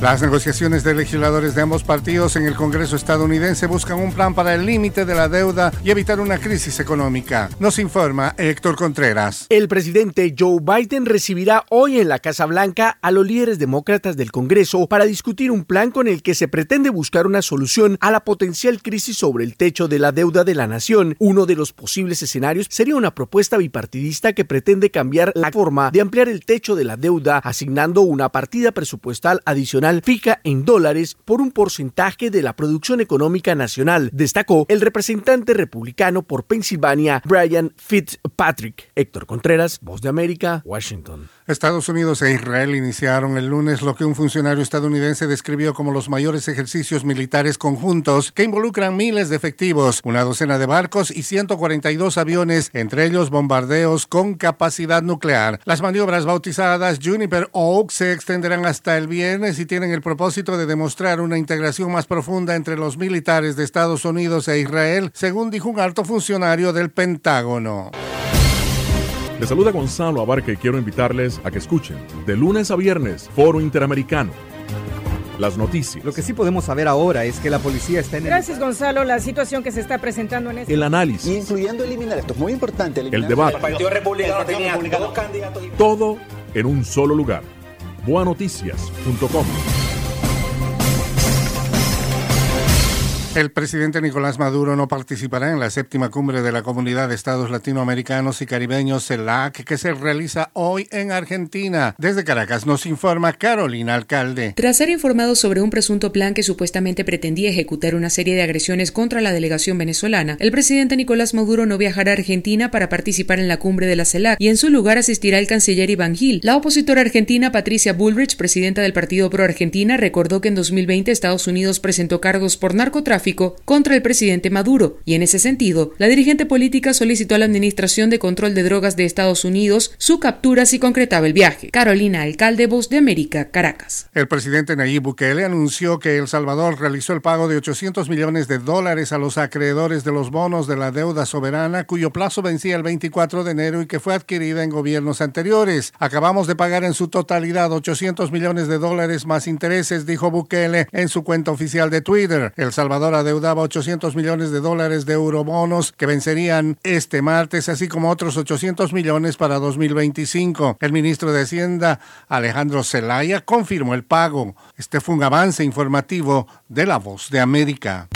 Las negociaciones de legisladores de ambos partidos en el Congreso estadounidense buscan un plan para el límite de la deuda y evitar una crisis económica. Nos informa Héctor Contreras. El presidente Joe Biden recibirá hoy en la Casa Blanca a los líderes demócratas del Congreso para discutir un plan con el que se pretende buscar una solución a la potencial crisis sobre el techo de la deuda de la nación. Uno de los posibles escenarios sería una propuesta bipartidista que pretende cambiar la forma de ampliar el techo de la deuda, asignando una partida presupuestal adicional fija en dólares por un porcentaje de la producción económica nacional, destacó el representante republicano por Pensilvania, Brian Fitzpatrick. Héctor Contreras, Voz de América, Washington. Estados Unidos e Israel iniciaron el lunes lo que un funcionario estadounidense describió como los mayores ejercicios militares conjuntos que involucran miles de efectivos, una docena de barcos y 142 aviones, entre ellos bombardeos con capacidad nuclear. Las maniobras bautizadas Juniper Oak se extenderán hasta el viernes y tienen el propósito de demostrar una integración más profunda entre los militares de Estados Unidos e Israel, según dijo un alto funcionario del Pentágono. Les saluda Gonzalo Abarca y quiero invitarles a que escuchen de lunes a viernes Foro Interamericano. Las noticias. Lo que sí podemos saber ahora es que la policía está en el... Gracias, Gonzalo. La situación que se está presentando en este... El análisis. Incluyendo eliminar, esto es muy importante. Eliminar. El debate. El Partido Republicano tenía dos candidatos. Todo en un solo lugar. Boanoticias.com. El presidente Nicolás Maduro no participará en la séptima cumbre de la Comunidad de Estados Latinoamericanos y Caribeños, CELAC, que se realiza hoy en Argentina. Desde Caracas nos informa Carolina Alcalde. Tras ser informado sobre un presunto plan que supuestamente pretendía ejecutar una serie de agresiones contra la delegación venezolana, el presidente Nicolás Maduro no viajará a Argentina para participar en la cumbre de la CELAC y en su lugar asistirá el canciller Iván Gil. La opositora argentina Patricia Bullrich, presidenta del Partido Pro Argentina, recordó que en 2020 Estados Unidos presentó cargos por contra el presidente Maduro, y en ese sentido, la dirigente política solicitó a la Administración de Control de Drogas de Estados Unidos su captura si concretaba el viaje. Carolina Alcalde, Voz de América, Caracas. El presidente Nayib Bukele anunció que El Salvador realizó el pago de 800 millones de dólares a los acreedores de los bonos de la deuda soberana, cuyo plazo vencía el 24 de enero y que fue adquirida en gobiernos anteriores. Acabamos de pagar en su totalidad 800 millones de dólares más intereses, dijo Bukele en su cuenta oficial de Twitter. El Salvador adeudaba 800 millones de dólares de eurobonos que vencerían este martes, así como otros 800 millones para 2025. El ministro de Hacienda, Alejandro Zelaya, confirmó el pago. Este fue un avance informativo de La Voz de América.